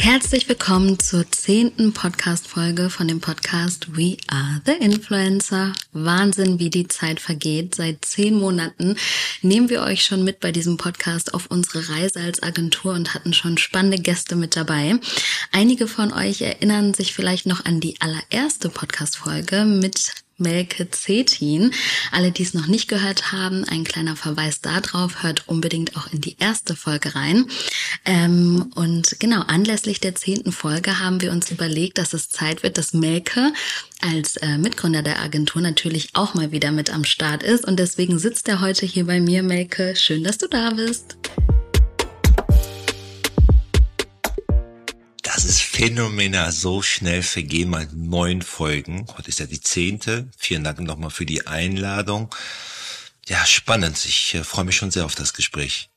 Herzlich willkommen zur zehnten Podcast-Folge von dem Podcast We Are the Influencer. Wahnsinn, wie die Zeit vergeht. Seit zehn Monaten nehmen wir euch schon mit bei diesem Podcast auf unsere Reise als Agentur und hatten schon spannende Gäste mit dabei. Einige von euch erinnern sich vielleicht noch an die allererste Podcast-Folge mit Melke Zetin. Alle, die es noch nicht gehört haben, ein kleiner Verweis darauf, hört unbedingt auch in die erste Folge rein. Ähm, und genau, anlässlich der zehnten Folge haben wir uns überlegt, dass es Zeit wird, dass Melke als äh, Mitgründer der Agentur natürlich auch mal wieder mit am Start ist. Und deswegen sitzt er heute hier bei mir, Melke. Schön, dass du da bist. Das ist phänomenal. So schnell vergehen mal neun Folgen. Heute ist ja die zehnte. Vielen Dank nochmal für die Einladung. Ja, spannend. Ich äh, freue mich schon sehr auf das Gespräch.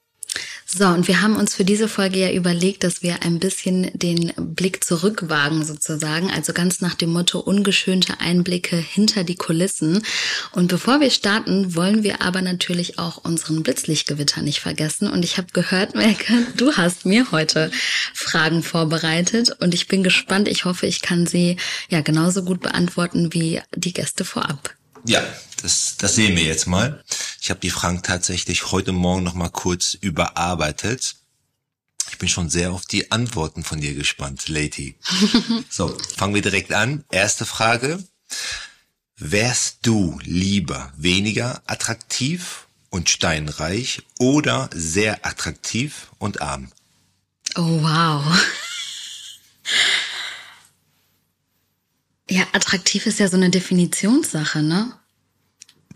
So, und wir haben uns für diese Folge ja überlegt, dass wir ein bisschen den Blick zurückwagen sozusagen, also ganz nach dem Motto ungeschönte Einblicke hinter die Kulissen. Und bevor wir starten, wollen wir aber natürlich auch unseren Blitzlichtgewitter nicht vergessen. Und ich habe gehört, Melke, du hast mir heute Fragen vorbereitet und ich bin gespannt. Ich hoffe, ich kann sie ja genauso gut beantworten wie die Gäste vorab. Ja, das, das sehen wir jetzt mal. Ich habe die Fragen tatsächlich heute Morgen noch mal kurz überarbeitet. Ich bin schon sehr auf die Antworten von dir gespannt, Lady. so, fangen wir direkt an. Erste Frage. Wärst du lieber weniger attraktiv und steinreich oder sehr attraktiv und arm? Oh, wow. Ja, attraktiv ist ja so eine Definitionssache, ne?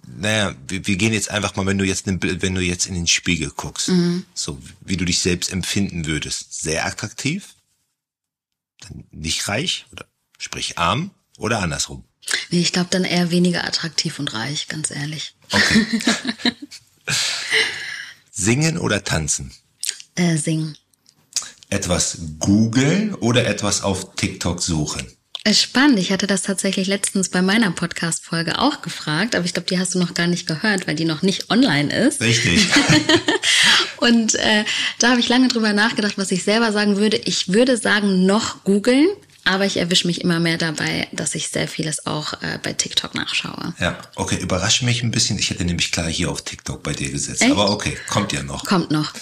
Naja, wir, wir gehen jetzt einfach mal, wenn du jetzt, wenn du jetzt in den Spiegel guckst, mhm. so wie du dich selbst empfinden würdest, sehr attraktiv, dann nicht reich oder sprich arm oder andersrum. Nee, ich glaube dann eher weniger attraktiv und reich, ganz ehrlich. Okay. singen oder tanzen? Äh, singen. Etwas googeln oder etwas auf TikTok suchen? Spannend. Ich hatte das tatsächlich letztens bei meiner Podcast-Folge auch gefragt, aber ich glaube, die hast du noch gar nicht gehört, weil die noch nicht online ist. Richtig. und äh, da habe ich lange drüber nachgedacht, was ich selber sagen würde. Ich würde sagen, noch googeln, aber ich erwische mich immer mehr dabei, dass ich sehr vieles auch äh, bei TikTok nachschaue. Ja, okay, überrascht mich ein bisschen. Ich hätte nämlich klar hier auf TikTok bei dir gesetzt. Echt? Aber okay, kommt ja noch. Kommt noch.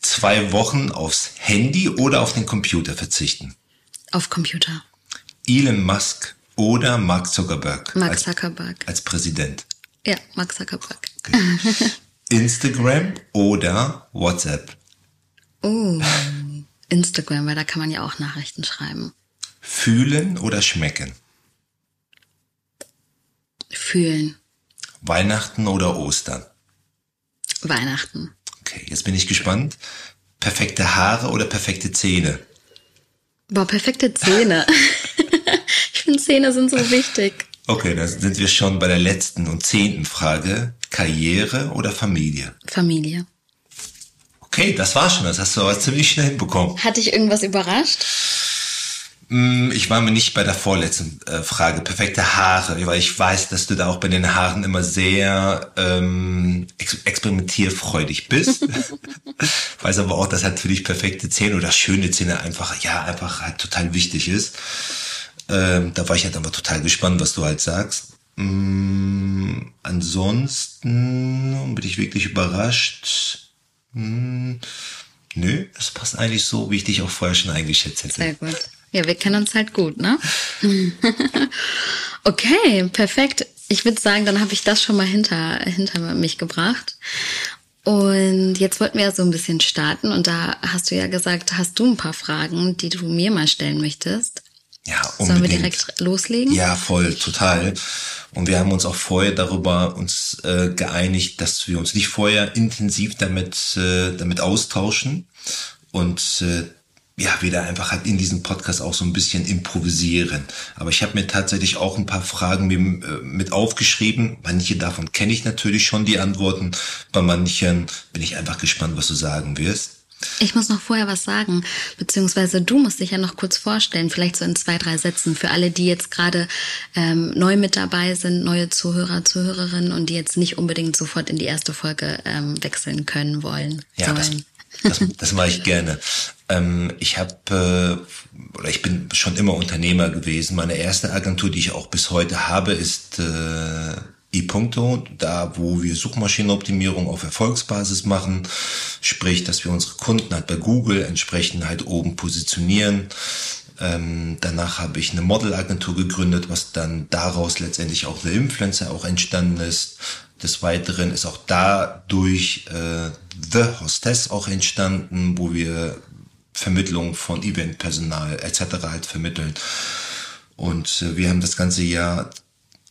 Zwei Wochen aufs Handy oder auf den Computer verzichten? Auf Computer. Elon Musk oder Mark Zuckerberg? Mark Zuckerberg. Als, als Präsident. Ja, Mark Zuckerberg. Okay. Instagram oder WhatsApp? Oh, Instagram, weil da kann man ja auch Nachrichten schreiben. Fühlen oder schmecken? Fühlen. Weihnachten oder Ostern? Weihnachten. Okay, jetzt bin ich gespannt. Perfekte Haare oder perfekte Zähne? Boah, perfekte Zähne. ich Zähne sind so wichtig. Okay, dann sind wir schon bei der letzten und zehnten Frage. Karriere oder Familie? Familie. Okay, das war schon. Das hast du aber ziemlich schnell hinbekommen. Hat dich irgendwas überrascht? Mm, ich war mir nicht bei der vorletzten äh, Frage. Perfekte Haare, weil ich weiß, dass du da auch bei den Haaren immer sehr ähm, ex experimentierfreudig bist. weiß aber auch, dass halt für dich perfekte Zähne oder schöne Zähne einfach, ja, einfach halt total wichtig ist. Ähm, da war ich halt aber total gespannt, was du halt sagst. Mm, ansonsten bin ich wirklich überrascht. Mm, nö, das passt eigentlich so, wie ich dich auch vorher schon eingeschätzt hätte. Sehr gut. Ja, wir kennen uns halt gut, ne? okay, perfekt. Ich würde sagen, dann habe ich das schon mal hinter, hinter mich gebracht. Und jetzt wollten wir ja so ein bisschen starten und da hast du ja gesagt, hast du ein paar Fragen, die du mir mal stellen möchtest. Ja, unbedingt. Sollen wir direkt loslegen? Ja, voll, total. Und wir haben uns auch vorher darüber uns äh, geeinigt, dass wir uns nicht vorher intensiv damit äh, damit austauschen und äh, ja, wir da einfach halt in diesem Podcast auch so ein bisschen improvisieren. Aber ich habe mir tatsächlich auch ein paar Fragen äh, mit aufgeschrieben. Manche davon kenne ich natürlich schon die Antworten. Bei manchen bin ich einfach gespannt, was du sagen wirst. Ich muss noch vorher was sagen, beziehungsweise du musst dich ja noch kurz vorstellen, vielleicht so in zwei, drei Sätzen für alle, die jetzt gerade ähm, neu mit dabei sind, neue Zuhörer, Zuhörerinnen und die jetzt nicht unbedingt sofort in die erste Folge ähm, wechseln können wollen. Ja, das, Das, das mache ich gerne. Ähm, ich habe äh, oder ich bin schon immer Unternehmer gewesen. Meine erste Agentur, die ich auch bis heute habe, ist äh, ePunkto, da wo wir Suchmaschinenoptimierung auf Erfolgsbasis machen, sprich, dass wir unsere Kunden halt bei Google entsprechend halt oben positionieren. Ähm, danach habe ich eine Modelagentur gegründet, was dann daraus letztendlich auch eine Influencer auch entstanden ist. Des Weiteren ist auch dadurch äh, The Hostess auch entstanden, wo wir Vermittlung von Eventpersonal etc. halt vermitteln. Und äh, wir haben das ganze Jahr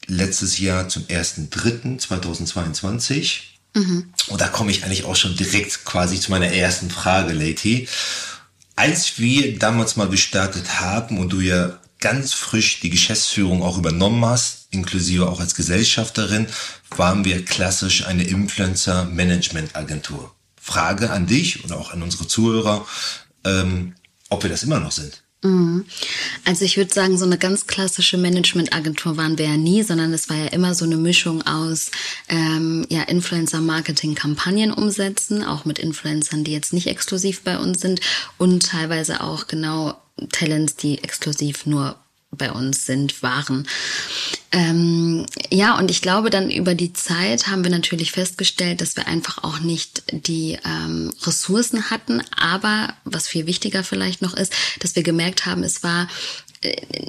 letztes Jahr zum 1.3.2022. Mhm. Und da komme ich eigentlich auch schon direkt quasi zu meiner ersten Frage, Lady. Als wir damals mal gestartet haben und du ja ganz frisch die Geschäftsführung auch übernommen hast, inklusive auch als Gesellschafterin, waren wir klassisch eine Influencer-Management-Agentur. Frage an dich oder auch an unsere Zuhörer, ähm, ob wir das immer noch sind. Mhm. Also ich würde sagen, so eine ganz klassische Managementagentur waren wir ja nie, sondern es war ja immer so eine Mischung aus ähm, ja, Influencer-Marketing-Kampagnen umsetzen, auch mit Influencern, die jetzt nicht exklusiv bei uns sind und teilweise auch genau Talents, die exklusiv nur bei uns sind, waren. Ähm, ja, und ich glaube, dann über die Zeit haben wir natürlich festgestellt, dass wir einfach auch nicht die ähm, Ressourcen hatten. Aber was viel wichtiger vielleicht noch ist, dass wir gemerkt haben, es war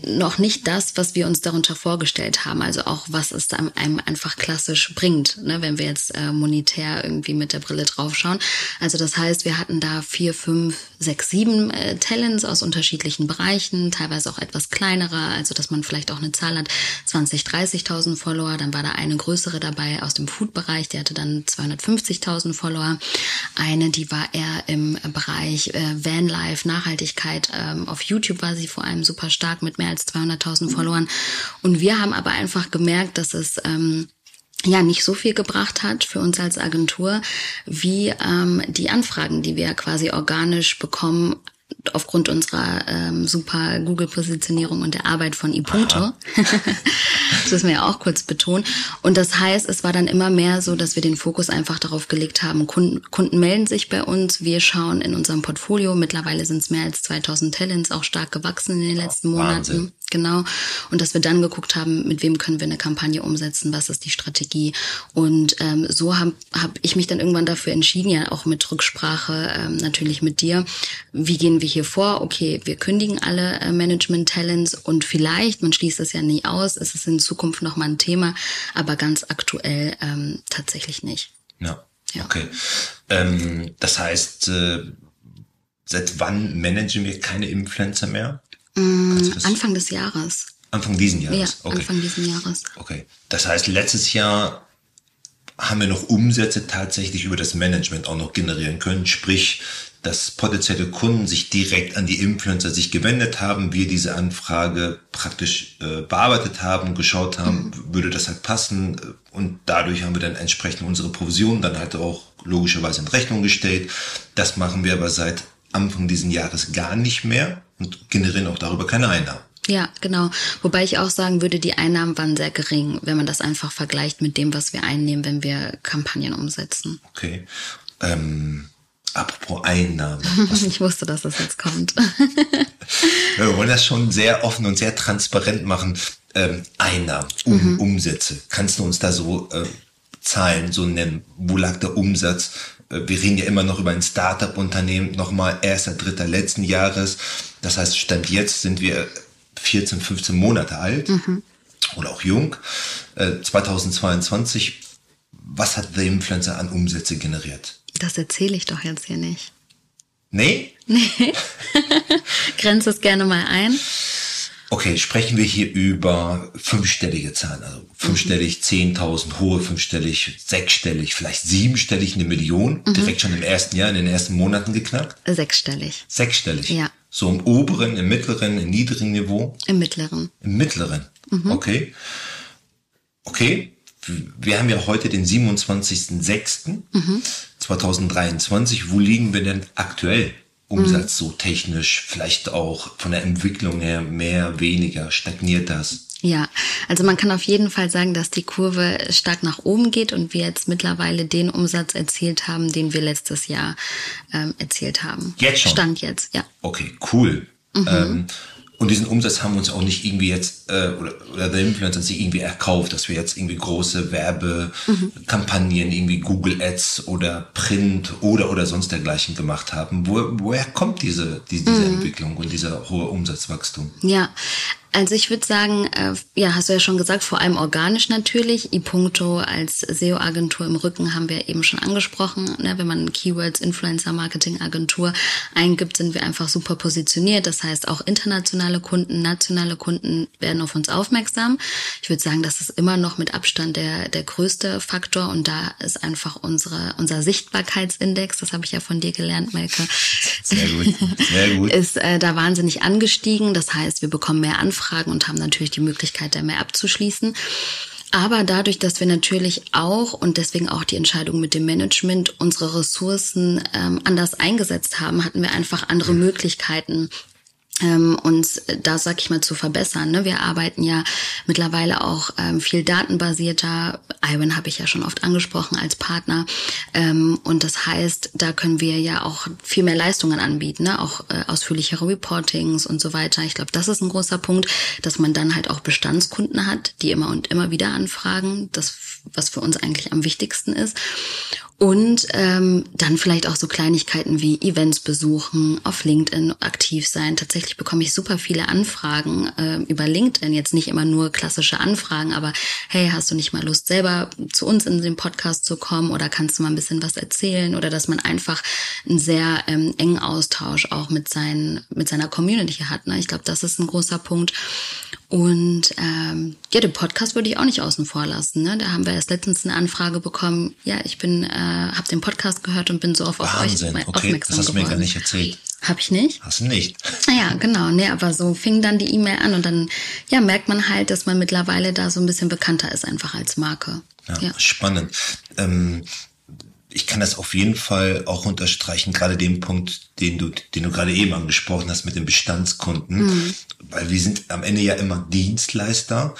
noch nicht das, was wir uns darunter vorgestellt haben. Also auch, was es einem einfach klassisch bringt, ne, wenn wir jetzt äh, monetär irgendwie mit der Brille draufschauen. Also das heißt, wir hatten da vier, fünf, sechs, sieben äh, Talents aus unterschiedlichen Bereichen, teilweise auch etwas kleinere, also dass man vielleicht auch eine Zahl hat, 20, 30.000 Follower. Dann war da eine größere dabei aus dem Food-Bereich, die hatte dann 250.000 Follower. Eine, die war eher im Bereich äh, Vanlife, Nachhaltigkeit. Ähm, auf YouTube war sie vor allem super stark stark mit mehr als 200.000 Followern. Und wir haben aber einfach gemerkt, dass es ähm, ja nicht so viel gebracht hat für uns als Agentur, wie ähm, die Anfragen, die wir quasi organisch bekommen aufgrund unserer ähm, super Google-Positionierung und der Arbeit von iPunto. das müssen wir ja auch kurz betonen. Und das heißt, es war dann immer mehr so, dass wir den Fokus einfach darauf gelegt haben, Kunden, Kunden melden sich bei uns, wir schauen in unserem Portfolio, mittlerweile sind es mehr als 2000 Talents, auch stark gewachsen in den letzten Monaten. Genau. Und dass wir dann geguckt haben, mit wem können wir eine Kampagne umsetzen, was ist die Strategie. Und ähm, so habe hab ich mich dann irgendwann dafür entschieden, ja auch mit Rücksprache ähm, natürlich mit dir, wie gehen wir hier vor? Okay, wir kündigen alle äh, Management-Talents und vielleicht, man schließt es ja nie aus, ist es in Zukunft nochmal ein Thema, aber ganz aktuell ähm, tatsächlich nicht. Ja, ja. okay. Ähm, das heißt, äh, seit wann managen wir keine Influencer mehr? Mm, Anfang des Jahres. Anfang diesen Jahres? Ja, okay. Anfang diesen Jahres. Okay. Das heißt, letztes Jahr haben wir noch Umsätze tatsächlich über das Management auch noch generieren können. Sprich, dass potenzielle Kunden sich direkt an die Influencer sich gewendet haben, wir diese Anfrage praktisch äh, bearbeitet haben, geschaut haben, mhm. würde das halt passen und dadurch haben wir dann entsprechend unsere Provision dann halt auch logischerweise in Rechnung gestellt. Das machen wir aber seit Anfang diesen Jahres gar nicht mehr und generieren auch darüber keine Einnahmen. Ja, genau. Wobei ich auch sagen würde, die Einnahmen waren sehr gering, wenn man das einfach vergleicht mit dem, was wir einnehmen, wenn wir Kampagnen umsetzen. Okay. Ähm, apropos Einnahmen. ich wusste, dass das jetzt kommt. wir wollen das schon sehr offen und sehr transparent machen. Ähm, Einnahmen, um, mhm. Umsätze. Kannst du uns da so äh, Zahlen so nennen? Wo lag der Umsatz? Äh, wir reden ja immer noch über ein Startup-Unternehmen, nochmal erster, dritter letzten Jahres. Das heißt, Stand jetzt sind wir 14, 15 Monate alt mhm. oder auch jung. Äh, 2022, was hat The Influencer an Umsätze generiert? Das erzähle ich doch jetzt hier nicht. Nee? Nee. Grenze es gerne mal ein. Okay, sprechen wir hier über fünfstellige Zahlen, also fünfstellig, zehntausend, hohe fünfstellig, sechsstellig, vielleicht siebenstellig, eine Million, mhm. direkt schon im ersten Jahr, in den ersten Monaten geknackt? Sechsstellig. Sechsstellig? Ja. So im oberen, im mittleren, im niedrigen Niveau? Im mittleren. Im mittleren, mhm. okay. Okay, wir haben ja heute den 27.06.2023. Mhm. 2023. Wo liegen wir denn aktuell? Umsatz mhm. so technisch, vielleicht auch von der Entwicklung her mehr, weniger, stagniert das? Ja, also man kann auf jeden Fall sagen, dass die Kurve stark nach oben geht und wir jetzt mittlerweile den Umsatz erzielt haben, den wir letztes Jahr ähm, erzielt haben. Jetzt schon? Stand jetzt, ja. Okay, cool. Mhm. Ähm, und diesen Umsatz haben wir uns auch nicht irgendwie jetzt, äh, oder, oder der Influencer sich irgendwie erkauft, dass wir jetzt irgendwie große Werbekampagnen, mhm. irgendwie Google Ads oder Print oder oder sonst dergleichen gemacht haben. Wo, woher kommt diese, diese, diese mhm. Entwicklung und dieser hohe Umsatzwachstum? Ja, also ich würde sagen, äh, ja, hast du ja schon gesagt, vor allem organisch natürlich. iPuncto als SEO-Agentur im Rücken haben wir eben schon angesprochen. Ne? Wenn man Keywords Influencer-Marketing-Agentur eingibt, sind wir einfach super positioniert. Das heißt, auch internationale Kunden, nationale Kunden werden auf uns aufmerksam. Ich würde sagen, das ist immer noch mit Abstand der, der größte Faktor und da ist einfach unsere, unser Sichtbarkeitsindex, das habe ich ja von dir gelernt, Melke. Sehr gut, sehr gut. Ist äh, da wahnsinnig angestiegen. Das heißt, wir bekommen mehr Anfragen Anfragen und haben natürlich die Möglichkeit, da mehr abzuschließen. Aber dadurch, dass wir natürlich auch und deswegen auch die Entscheidung mit dem Management unsere Ressourcen ähm, anders eingesetzt haben, hatten wir einfach andere Möglichkeiten, ähm, uns da, sag ich mal, zu verbessern. Ne? Wir arbeiten ja mittlerweile auch ähm, viel datenbasierter. Iwan habe ich ja schon oft angesprochen als Partner. Ähm, und das heißt, da können wir ja auch viel mehr Leistungen anbieten, ne? auch äh, ausführlichere Reportings und so weiter. Ich glaube, das ist ein großer Punkt, dass man dann halt auch Bestandskunden hat, die immer und immer wieder anfragen. Das, was für uns eigentlich am wichtigsten ist. Und ähm, dann vielleicht auch so Kleinigkeiten wie Events besuchen, auf LinkedIn aktiv sein. Tatsächlich bekomme ich super viele Anfragen äh, über LinkedIn. Jetzt nicht immer nur klassische Anfragen, aber hey, hast du nicht mal Lust, selber zu uns in den Podcast zu kommen oder kannst du mal ein bisschen was erzählen? Oder dass man einfach einen sehr ähm, engen Austausch auch mit, seinen, mit seiner Community hat. Ne? Ich glaube, das ist ein großer Punkt. Und ähm, ja, den Podcast würde ich auch nicht außen vor lassen. Ne? Da haben wir erst letztens eine Anfrage bekommen. Ja, ich bin, äh, habe den Podcast gehört und bin so auf, auf euch okay, aufmerksam das hast du mir gar nicht erzählt. Hab ich nicht? Hast du nicht. Ja, genau. Nee, aber so fing dann die E-Mail an und dann ja merkt man halt, dass man mittlerweile da so ein bisschen bekannter ist einfach als Marke. Ja, ja. spannend. Ähm, ich kann das auf jeden Fall auch unterstreichen, gerade den Punkt, den du, den du gerade eben angesprochen hast mit den Bestandskunden, mhm. weil wir sind am Ende ja immer Dienstleister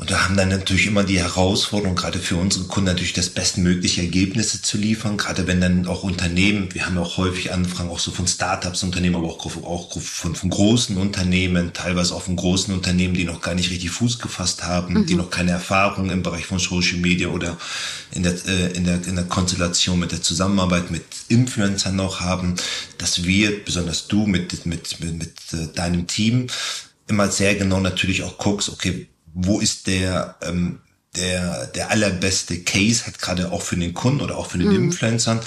und da haben dann natürlich immer die Herausforderung, gerade für unsere Kunden natürlich das bestmögliche Ergebnisse zu liefern. Gerade wenn dann auch Unternehmen, wir haben ja auch häufig Anfragen auch so von Startups Unternehmen, aber auch, auch von, von großen Unternehmen, teilweise auch von großen Unternehmen, die noch gar nicht richtig Fuß gefasst haben, mhm. die noch keine Erfahrung im Bereich von Social Media oder in der, äh, in der, in der Konstellation mit der Zusammenarbeit mit Influencern noch haben, dass wir, besonders du mit, mit, mit, mit äh, deinem Team, immer sehr genau natürlich auch guckst, okay, wo ist der, ähm, der, der allerbeste Case, hat gerade auch für den Kunden oder auch für den mhm. Influencern,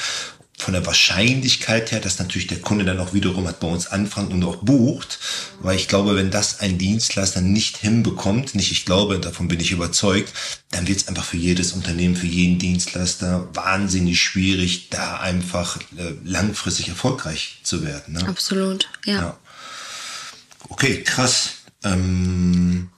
von der Wahrscheinlichkeit her, dass natürlich der Kunde dann auch wiederum hat bei uns anfängt und auch bucht, weil ich glaube, wenn das ein Dienstleister nicht hinbekommt, nicht ich glaube, davon bin ich überzeugt, dann wird es einfach für jedes Unternehmen, für jeden Dienstleister wahnsinnig schwierig, da einfach äh, langfristig erfolgreich zu werden. Ne? Absolut, ja. ja. Okay, krass. Ähm,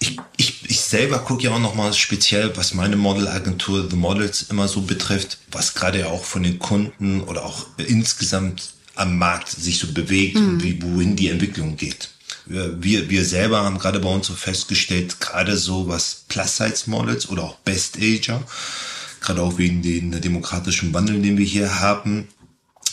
ich, ich, ich selber gucke ja auch nochmal speziell, was meine Modelagentur The Models immer so betrifft, was gerade ja auch von den Kunden oder auch insgesamt am Markt sich so bewegt mhm. und wie, wohin die Entwicklung geht. Wir, wir selber haben gerade bei uns so festgestellt, gerade so was Plus-Size-Models oder auch Best-Ager, gerade auch wegen den demokratischen Wandel, den wir hier haben,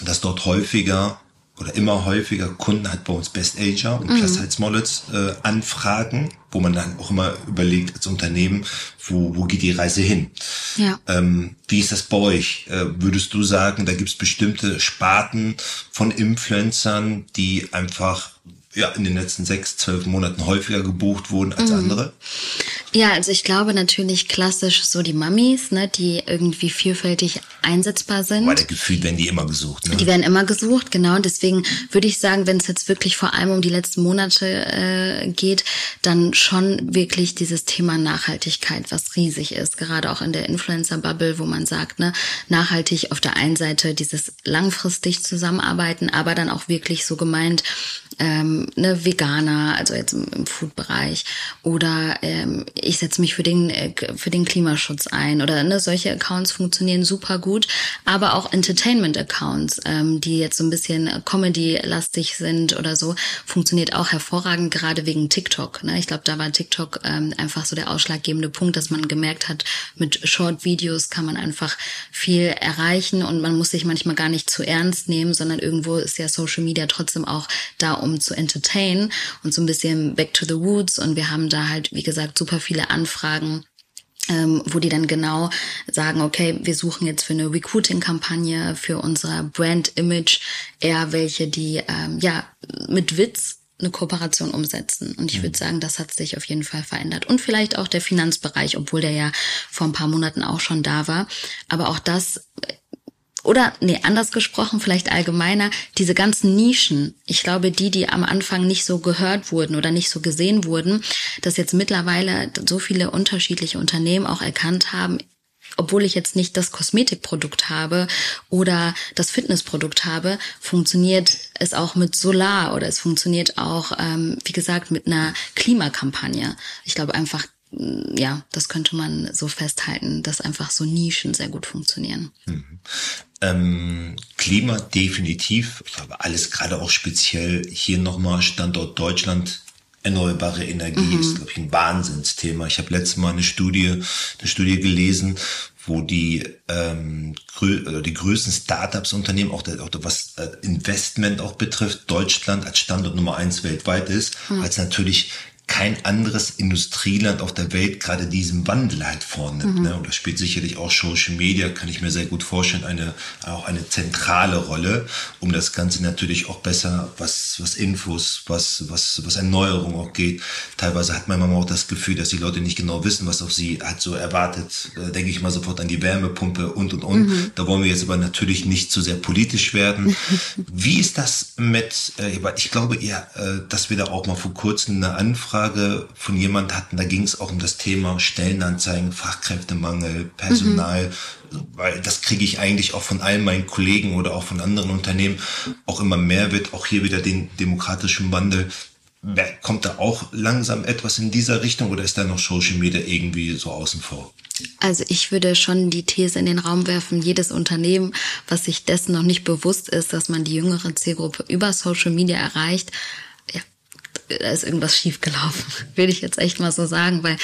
dass dort häufiger oder immer häufiger Kunden hat bei uns Best Ager und mhm. Plus Models äh, anfragen, wo man dann auch immer überlegt als Unternehmen, wo, wo geht die Reise hin? Ja. Ähm, wie ist das bei euch? Äh, würdest du sagen, da gibt es bestimmte Sparten von Influencern, die einfach ja, in den letzten sechs, zwölf Monaten häufiger gebucht wurden als mhm. andere? Ja, also ich glaube natürlich klassisch so die Mummies, ne, die irgendwie vielfältig einsetzbar sind. Weil der Gefühl werden die immer gesucht. Ne? Die werden immer gesucht, genau. Und deswegen würde ich sagen, wenn es jetzt wirklich vor allem um die letzten Monate äh, geht, dann schon wirklich dieses Thema Nachhaltigkeit, was riesig ist. Gerade auch in der Influencer-Bubble, wo man sagt, ne, nachhaltig auf der einen Seite dieses langfristig zusammenarbeiten, aber dann auch wirklich so gemeint, ähm, ne, Veganer, also jetzt im, im Food-Bereich oder ähm, ich setze mich für den, äh, für den Klimaschutz ein oder ne, solche Accounts funktionieren super gut, aber auch Entertainment-Accounts, ähm, die jetzt so ein bisschen Comedy-lastig sind oder so, funktioniert auch hervorragend, gerade wegen TikTok. Ne? Ich glaube, da war TikTok ähm, einfach so der ausschlaggebende Punkt, dass man gemerkt hat, mit Short-Videos kann man einfach viel erreichen und man muss sich manchmal gar nicht zu ernst nehmen, sondern irgendwo ist ja Social Media trotzdem auch da, um zu entertainen und so ein bisschen back to the woods und wir haben da halt, wie gesagt, super viele Anfragen ähm, wo die dann genau sagen, okay, wir suchen jetzt für eine Recruiting-Kampagne, für unser Brand-Image eher welche, die ähm, ja mit Witz eine Kooperation umsetzen. Und ich würde mhm. sagen, das hat sich auf jeden Fall verändert. Und vielleicht auch der Finanzbereich, obwohl der ja vor ein paar Monaten auch schon da war. Aber auch das oder, nee, anders gesprochen, vielleicht allgemeiner, diese ganzen Nischen. Ich glaube, die, die am Anfang nicht so gehört wurden oder nicht so gesehen wurden, dass jetzt mittlerweile so viele unterschiedliche Unternehmen auch erkannt haben, obwohl ich jetzt nicht das Kosmetikprodukt habe oder das Fitnessprodukt habe, funktioniert es auch mit Solar oder es funktioniert auch, ähm, wie gesagt, mit einer Klimakampagne. Ich glaube einfach, ja, das könnte man so festhalten, dass einfach so Nischen sehr gut funktionieren. Mhm. Ähm, Klima definitiv, ich glaube alles gerade auch speziell hier nochmal Standort Deutschland erneuerbare Energie mhm. ist, glaube ich, ein Wahnsinnsthema. Ich habe letztes Mal eine Studie, eine Studie gelesen, wo die ähm, grö die größten Startups Unternehmen, auch, der, auch was äh, Investment auch betrifft, Deutschland als Standort Nummer eins weltweit ist, mhm. als natürlich kein anderes Industrieland auf der Welt gerade diesen Wandel halt vornimmt. Mhm. Ne? Und da spielt sicherlich auch Social Media, kann ich mir sehr gut vorstellen, eine, auch eine zentrale Rolle, um das Ganze natürlich auch besser, was, was Infos, was, was, was Erneuerung auch geht. Teilweise hat man manchmal auch das Gefühl, dass die Leute nicht genau wissen, was auf sie halt so erwartet. Da denke ich mal sofort an die Wärmepumpe und, und, und. Mhm. Da wollen wir jetzt aber natürlich nicht zu sehr politisch werden. Wie ist das mit, äh, ich glaube eher, äh, dass wir da auch mal vor kurzem eine Anfrage Anfrage von jemand hatten, da ging es auch um das Thema Stellenanzeigen, Fachkräftemangel, Personal, mhm. weil das kriege ich eigentlich auch von allen meinen Kollegen oder auch von anderen Unternehmen auch immer mehr wird, auch hier wieder den demokratischen Wandel. Kommt da auch langsam etwas in dieser Richtung oder ist da noch Social Media irgendwie so außen vor? Also ich würde schon die These in den Raum werfen, jedes Unternehmen, was sich dessen noch nicht bewusst ist, dass man die jüngere Zielgruppe über Social Media erreicht, da ist irgendwas schiefgelaufen, will ich jetzt echt mal so sagen, weil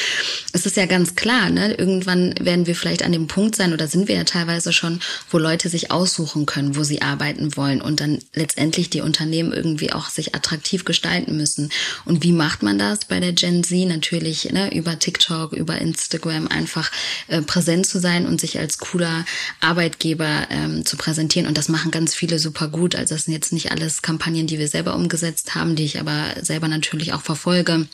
es ist ja ganz klar, ne? Irgendwann werden wir vielleicht an dem Punkt sein oder sind wir ja teilweise schon, wo Leute sich aussuchen können, wo sie arbeiten wollen und dann letztendlich die Unternehmen irgendwie auch sich attraktiv gestalten müssen. Und wie macht man das bei der Gen Z? Natürlich ne, über TikTok, über Instagram einfach äh, präsent zu sein und sich als cooler Arbeitgeber ähm, zu präsentieren. Und das machen ganz viele super gut. Also das sind jetzt nicht alles Kampagnen, die wir selber umgesetzt haben, die ich aber selber natürlich auch verfolge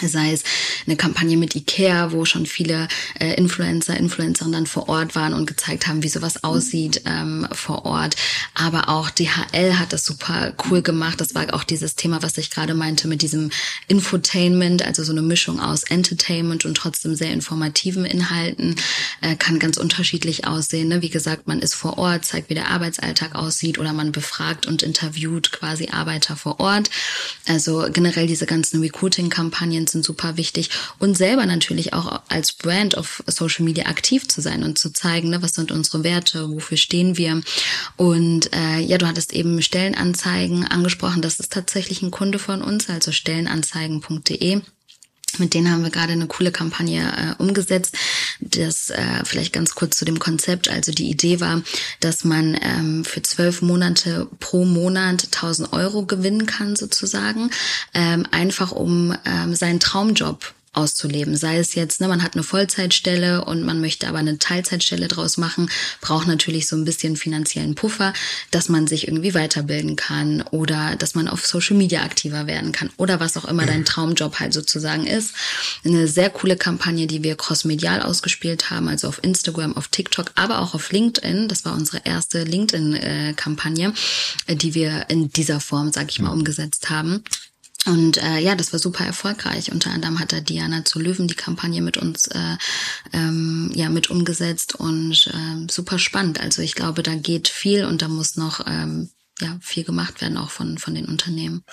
sei es eine Kampagne mit Ikea, wo schon viele äh, Influencer, Influencerinnen dann vor Ort waren und gezeigt haben, wie sowas aussieht ähm, vor Ort. Aber auch DHL hat das super cool gemacht. Das war auch dieses Thema, was ich gerade meinte mit diesem Infotainment, also so eine Mischung aus Entertainment und trotzdem sehr informativen Inhalten, äh, kann ganz unterschiedlich aussehen. Ne? Wie gesagt, man ist vor Ort, zeigt, wie der Arbeitsalltag aussieht oder man befragt und interviewt quasi Arbeiter vor Ort. Also generell diese ganzen Recruiting-Kampagnen Medien sind super wichtig und selber natürlich auch als Brand auf Social Media aktiv zu sein und zu zeigen, ne, was sind unsere Werte, wofür stehen wir. Und äh, ja, du hattest eben Stellenanzeigen angesprochen. Das ist tatsächlich ein Kunde von uns, also stellenanzeigen.de. Mit denen haben wir gerade eine coole Kampagne äh, umgesetzt. Das äh, vielleicht ganz kurz zu dem Konzept. Also die Idee war, dass man ähm, für zwölf Monate pro Monat 1000 Euro gewinnen kann sozusagen, ähm, einfach um ähm, seinen Traumjob auszuleben. Sei es jetzt, ne, man hat eine Vollzeitstelle und man möchte aber eine Teilzeitstelle draus machen, braucht natürlich so ein bisschen finanziellen Puffer, dass man sich irgendwie weiterbilden kann oder dass man auf Social Media aktiver werden kann oder was auch immer dein Traumjob halt sozusagen ist. Eine sehr coole Kampagne, die wir crossmedial ausgespielt haben, also auf Instagram, auf TikTok, aber auch auf LinkedIn. Das war unsere erste LinkedIn-Kampagne, äh, die wir in dieser Form, sag ich mal, umgesetzt haben. Und äh, ja, das war super erfolgreich. Unter anderem hat da Diana zu Löwen die Kampagne mit uns äh, ähm, ja mit umgesetzt und äh, super spannend. Also ich glaube, da geht viel und da muss noch ähm, ja viel gemacht werden auch von von den Unternehmen.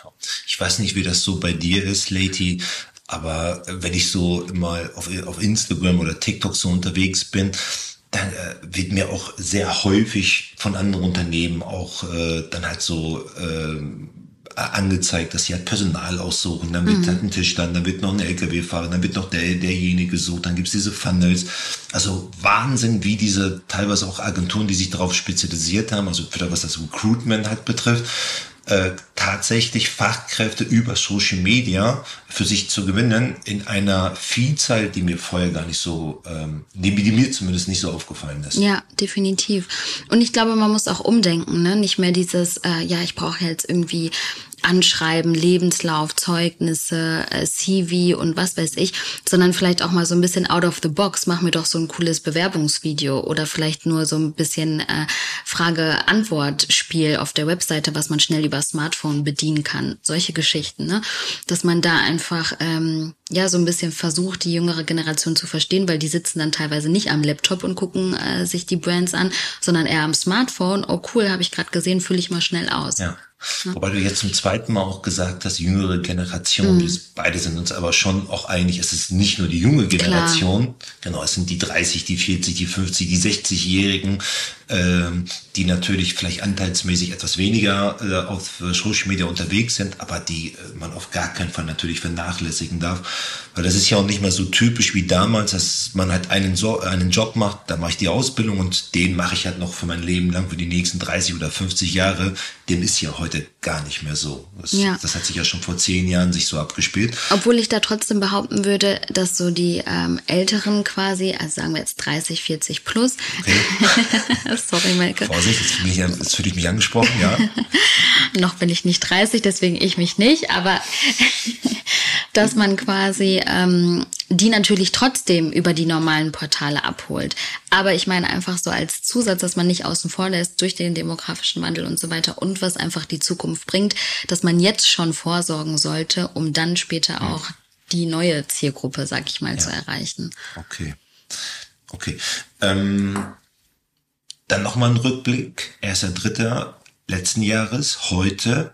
Ich weiß nicht, wie das so bei dir ist, Lady. Aber wenn ich so mal auf, auf Instagram oder TikTok so unterwegs bin, dann äh, wird mir auch sehr häufig von anderen Unternehmen auch äh, dann halt so äh, angezeigt, dass sie halt Personal aussuchen, dann wird mhm. halt ein Tisch dann, dann wird noch ein LKW-Fahrer, dann wird noch der, derjenige gesucht, dann gibt's diese Funnels. Also Wahnsinn, wie diese teilweise auch Agenturen, die sich darauf spezialisiert haben, also für was das Recruitment halt betrifft, äh, tatsächlich Fachkräfte über Social Media für sich zu gewinnen in einer Vielzahl, die mir vorher gar nicht so, ähm, die, die mir zumindest nicht so aufgefallen ist. Ja, definitiv. Und ich glaube, man muss auch umdenken, ne? Nicht mehr dieses, äh, ja, ich brauche jetzt irgendwie Anschreiben, Lebenslauf, Zeugnisse, äh, CV und was weiß ich, sondern vielleicht auch mal so ein bisschen out of the box. Mach mir doch so ein cooles Bewerbungsvideo oder vielleicht nur so ein bisschen äh, Frage-Antwort-Spiel auf der Webseite, was man schnell über Smartphone bedienen kann. Solche Geschichten, ne? Dass man da einfach ähm, ja so ein bisschen versucht, die jüngere Generation zu verstehen, weil die sitzen dann teilweise nicht am Laptop und gucken äh, sich die Brands an, sondern eher am Smartphone. Oh cool, habe ich gerade gesehen, fülle ich mal schnell aus. Ja. Ja. Wobei du jetzt zum zweiten Mal auch gesagt hast, jüngere Generation, mhm. beide sind uns aber schon auch einig, es ist nicht nur die junge Generation, Klar. genau, es sind die 30, die 40, die 50, die 60-Jährigen, ähm, die natürlich vielleicht anteilsmäßig etwas weniger äh, auf Social Media unterwegs sind, aber die äh, man auf gar keinen Fall natürlich vernachlässigen darf. Weil das ist ja auch nicht mehr so typisch wie damals, dass man halt einen, so einen Job macht, dann mache ich die Ausbildung und den mache ich halt noch für mein Leben lang, für die nächsten 30 oder 50 Jahre. Dem ist ja heute gar nicht mehr so. Das, ja. das hat sich ja schon vor zehn Jahren sich so abgespielt. Obwohl ich da trotzdem behaupten würde, dass so die ähm, Älteren quasi, also sagen wir jetzt 30, 40 plus, okay. Sorry, Maike. Vorsicht, jetzt fühle ich, jetzt fühl ich mich angesprochen, ja. Noch bin ich nicht 30, deswegen ich mich nicht, aber dass man quasi ähm, die natürlich trotzdem über die normalen Portale abholt. Aber ich meine einfach so als Zusatz, dass man nicht außen vor lässt durch den demografischen Wandel und so weiter und was einfach die Zukunft bringt, dass man jetzt schon vorsorgen sollte, um dann später auch die neue Zielgruppe, sag ich mal, ja. zu erreichen. Okay. Okay. Ähm, dann nochmal ein Rückblick. Erster, dritter letzten Jahres, heute.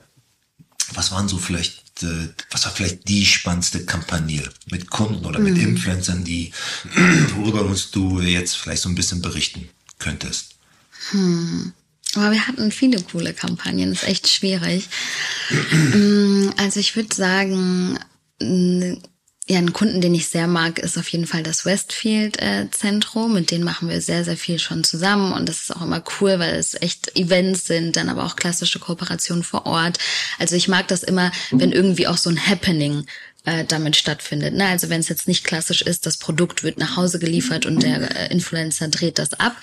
Was waren so vielleicht, äh, was war vielleicht die spannendste Kampagne mit Kunden oder mit mhm. Influencern, die, worüber uns du jetzt vielleicht so ein bisschen berichten könntest? Hm. Aber wir hatten viele coole Kampagnen, das ist echt schwierig. Mm, also ich würde sagen, ja, ein Kunden, den ich sehr mag, ist auf jeden Fall das Westfield äh, Zentrum. Mit denen machen wir sehr, sehr viel schon zusammen und das ist auch immer cool, weil es echt Events sind, dann aber auch klassische Kooperationen vor Ort. Also ich mag das immer, wenn irgendwie auch so ein Happening äh, damit stattfindet. Ne? Also wenn es jetzt nicht klassisch ist, das Produkt wird nach Hause geliefert und der äh, Influencer dreht das ab.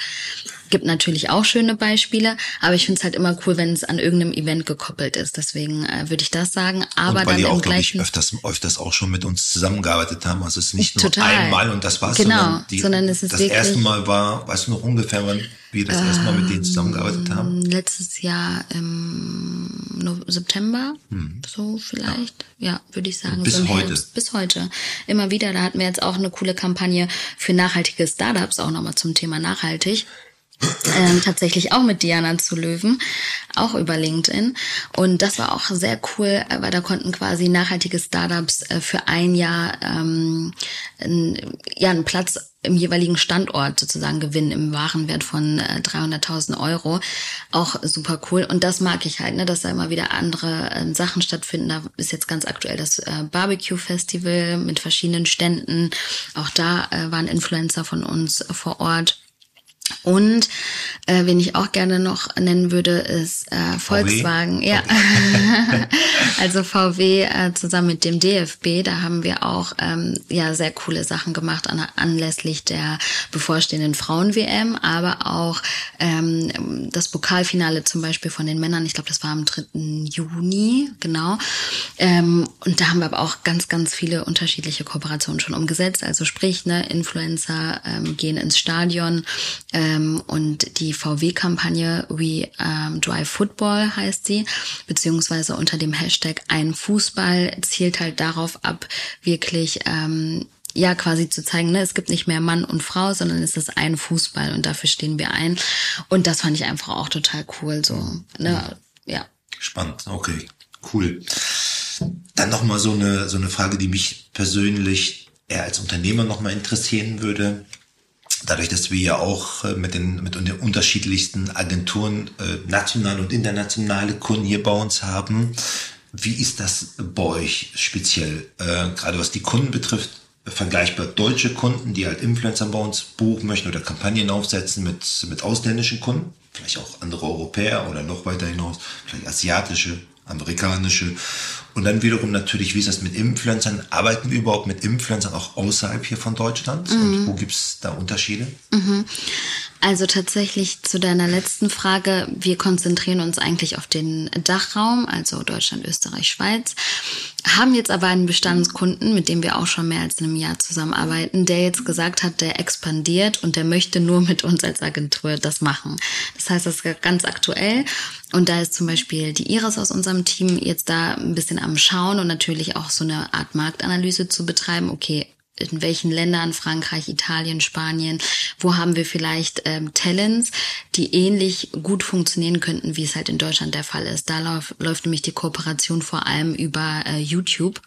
Gibt natürlich auch schöne Beispiele, aber ich finde es halt immer cool, wenn es an irgendeinem Event gekoppelt ist. Deswegen äh, würde ich das sagen. Aber und weil dann die auch, gleichen ich, öfters, öfters auch schon mit uns zusammengearbeitet haben. Also es ist nicht nur Total. einmal und das war's, genau, sondern, die, sondern es ist das wirklich, erste Mal war, weißt du noch ungefähr, wann wir das ähm, erste Mal mit denen zusammengearbeitet haben? Ähm, letztes Jahr im September, hm. so vielleicht. Ja, ja würde ich sagen. Bis so heute. Herbst, bis heute. Immer wieder. Da hatten wir jetzt auch eine coole Kampagne für nachhaltige Startups, auch nochmal zum Thema nachhaltig ähm, tatsächlich auch mit Diana zu Löwen, auch über LinkedIn. Und das war auch sehr cool, äh, weil da konnten quasi nachhaltige Startups äh, für ein Jahr ähm, ein, ja, einen Platz im jeweiligen Standort sozusagen gewinnen im Warenwert von äh, 300.000 Euro. Auch super cool. Und das mag ich halt, ne, dass da immer wieder andere äh, Sachen stattfinden. Da ist jetzt ganz aktuell das äh, Barbecue Festival mit verschiedenen Ständen. Auch da äh, waren Influencer von uns vor Ort. Und äh, wen ich auch gerne noch nennen würde, ist äh, Volkswagen. VW? Ja, also VW äh, zusammen mit dem DFB. Da haben wir auch ähm, ja sehr coole Sachen gemacht an, anlässlich der bevorstehenden Frauen-WM, aber auch ähm, das Pokalfinale zum Beispiel von den Männern. Ich glaube, das war am 3. Juni, genau. Ähm, und da haben wir aber auch ganz, ganz viele unterschiedliche Kooperationen schon umgesetzt. Also sprich, ne, Influencer ähm, gehen ins Stadion. Ähm, und die VW-Kampagne We ähm, Drive Football heißt sie, beziehungsweise unter dem Hashtag Ein Fußball zielt halt darauf ab, wirklich ähm, ja quasi zu zeigen, ne, es gibt nicht mehr Mann und Frau, sondern es ist ein Fußball und dafür stehen wir ein. Und das fand ich einfach auch total cool. So, ne, ja. Spannend, okay, cool. dann nochmal so eine, so eine Frage, die mich persönlich eher als Unternehmer nochmal interessieren würde. Dadurch, dass wir ja auch äh, mit den, mit den unterschiedlichsten Agenturen, äh, nationale und internationale Kunden hier bei uns haben, wie ist das bei euch speziell? Äh, gerade was die Kunden betrifft, vergleichbar deutsche Kunden, die halt Influencer bei uns buchen möchten oder Kampagnen aufsetzen mit, mit ausländischen Kunden, vielleicht auch andere Europäer oder noch weiter hinaus, vielleicht asiatische, amerikanische. Und dann wiederum natürlich, wie ist das mit Influencern? Arbeiten wir überhaupt mit Influencern auch außerhalb hier von Deutschland? Mhm. Und wo gibt's da Unterschiede? Mhm. Also tatsächlich zu deiner letzten Frage. Wir konzentrieren uns eigentlich auf den Dachraum, also Deutschland, Österreich, Schweiz. Haben jetzt aber einen Bestandskunden, mit dem wir auch schon mehr als in einem Jahr zusammenarbeiten, der jetzt gesagt hat, der expandiert und der möchte nur mit uns als Agentur das machen. Das heißt, das ist ganz aktuell. Und da ist zum Beispiel die Iris aus unserem Team jetzt da ein bisschen am Schauen und natürlich auch so eine Art Marktanalyse zu betreiben. Okay, in welchen Ländern, Frankreich, Italien, Spanien, wo haben wir vielleicht ähm, Talents, die ähnlich gut funktionieren könnten, wie es halt in Deutschland der Fall ist. Da läuft, läuft nämlich die Kooperation vor allem über äh, YouTube.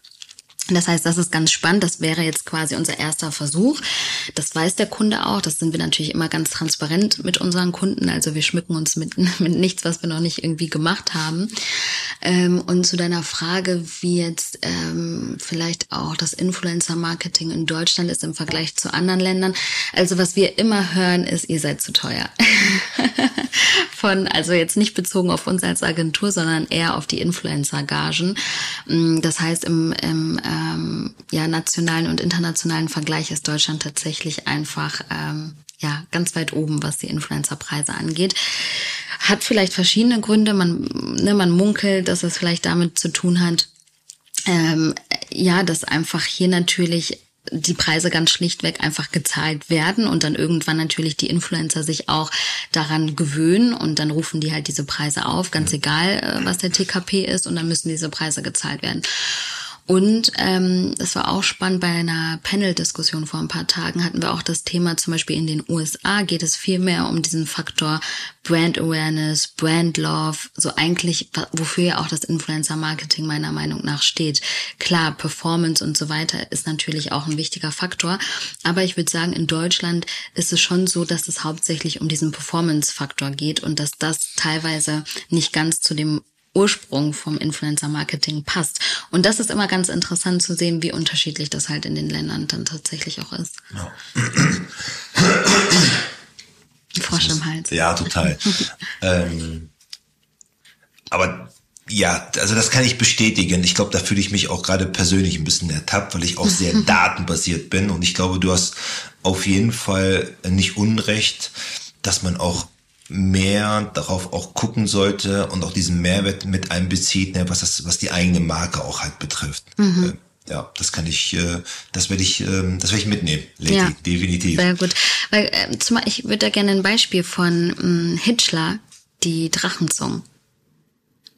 Das heißt, das ist ganz spannend. Das wäre jetzt quasi unser erster Versuch. Das weiß der Kunde auch. Das sind wir natürlich immer ganz transparent mit unseren Kunden. Also wir schmücken uns mit, mit nichts, was wir noch nicht irgendwie gemacht haben. Ähm, und zu deiner Frage, wie jetzt ähm, vielleicht auch das Influencer-Marketing in Deutschland ist im Vergleich zu anderen Ländern. Also was wir immer hören, ist, ihr seid zu teuer. Von, also jetzt nicht bezogen auf uns als Agentur, sondern eher auf die Influencer-Gagen. Mm, das heißt, im, im ähm, ja, nationalen und internationalen Vergleich ist Deutschland tatsächlich einfach ähm, ja ganz weit oben, was die Influencerpreise angeht. Hat vielleicht verschiedene Gründe. Man, ne, man munkelt, dass es vielleicht damit zu tun hat, ähm, ja, dass einfach hier natürlich die Preise ganz schlichtweg einfach gezahlt werden und dann irgendwann natürlich die Influencer sich auch daran gewöhnen und dann rufen die halt diese Preise auf, ganz egal, äh, was der TKP ist und dann müssen diese Preise gezahlt werden. Und ähm, das war auch spannend bei einer Panel-Diskussion vor ein paar Tagen hatten wir auch das Thema, zum Beispiel in den USA geht es viel mehr um diesen Faktor Brand Awareness, Brand Love, so eigentlich, wofür ja auch das Influencer-Marketing meiner Meinung nach steht. Klar, Performance und so weiter ist natürlich auch ein wichtiger Faktor, aber ich würde sagen, in Deutschland ist es schon so, dass es hauptsächlich um diesen Performance-Faktor geht und dass das teilweise nicht ganz zu dem Ursprung vom Influencer-Marketing passt. Und das ist immer ganz interessant zu sehen, wie unterschiedlich das halt in den Ländern dann tatsächlich auch ist. Ja. Frosch im Hals. Ja, total. ähm, aber ja, also das kann ich bestätigen. Ich glaube, da fühle ich mich auch gerade persönlich ein bisschen ertappt, weil ich auch sehr datenbasiert bin. Und ich glaube, du hast auf jeden Fall nicht Unrecht, dass man auch mehr darauf auch gucken sollte und auch diesen Mehrwert mit einbezieht, ne, was das, was die eigene Marke auch halt betrifft. Mhm. Äh, ja, das kann ich, äh, das werde ich, äh, das werde ich mitnehmen, Lady, ja, definitiv. Sehr gut, weil äh, zumal ich würde da gerne ein Beispiel von ähm, Hitchler, die Drachenzungen.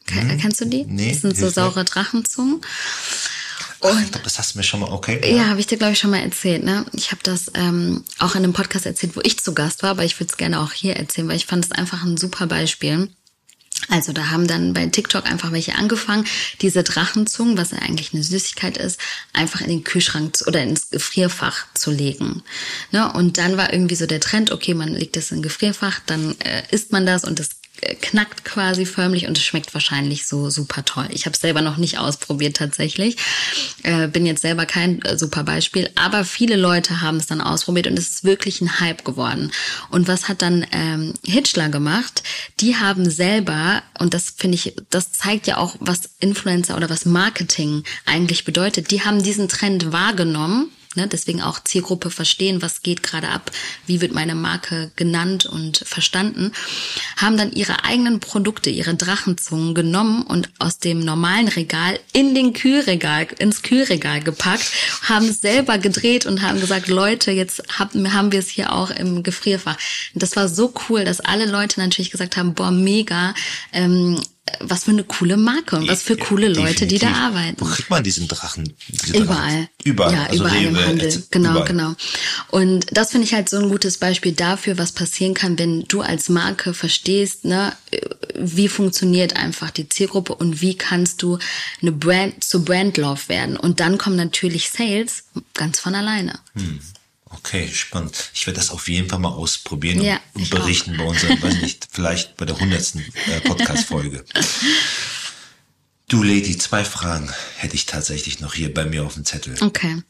Hm. Kennst du die? Nee, das sind so saure Drachenzungen. Ach, ich glaube, das hast du mir schon mal, okay. Ja, ja habe ich dir, glaube ich, schon mal erzählt. Ne? Ich habe das ähm, auch in einem Podcast erzählt, wo ich zu Gast war, aber ich würde es gerne auch hier erzählen, weil ich fand es einfach ein super Beispiel. Also da haben dann bei TikTok einfach welche angefangen, diese Drachenzungen, was ja eigentlich eine Süßigkeit ist, einfach in den Kühlschrank oder ins Gefrierfach zu legen. Ne? Und dann war irgendwie so der Trend, okay, man legt das in ein Gefrierfach, dann äh, isst man das und das knackt quasi förmlich und es schmeckt wahrscheinlich so super toll. Ich habe es selber noch nicht ausprobiert tatsächlich. Äh, bin jetzt selber kein äh, super Beispiel, aber viele Leute haben es dann ausprobiert und es ist wirklich ein Hype geworden. Und was hat dann ähm, Hitchler gemacht? Die haben selber, und das finde ich, das zeigt ja auch, was Influencer oder was Marketing eigentlich bedeutet, die haben diesen Trend wahrgenommen Ne? Deswegen auch Zielgruppe verstehen, was geht gerade ab, wie wird meine Marke genannt und verstanden, haben dann ihre eigenen Produkte, ihre Drachenzungen genommen und aus dem normalen Regal in den Kühlregal, ins Kühlregal gepackt, haben es selber gedreht und haben gesagt, Leute, jetzt haben, wir es hier auch im Gefrierfach. Das war so cool, dass alle Leute natürlich gesagt haben, boah, mega, ähm, was für eine coole Marke und was für coole Leute, Definitiv. die da arbeiten. Wo kriegt man diesen Drachen? Diese überall. Überall. Ja, also überall Rewe, im Handel. Genau, überall. genau. Und das finde ich halt so ein gutes Beispiel dafür, was passieren kann, wenn du als Marke verstehst, ne, wie funktioniert einfach die Zielgruppe und wie kannst du eine Brand zu Brand Love werden. Und dann kommen natürlich Sales ganz von alleine. Hm. Okay, spannend. Ich werde das auf jeden Fall mal ausprobieren Ja, und ich berichten bei unserer, weiß nicht, vielleicht bei der hundertsten äh, Podcast-Folge. Du Lady, zwei Fragen hätte ich tatsächlich noch hier bei mir auf dem Zettel. Okay.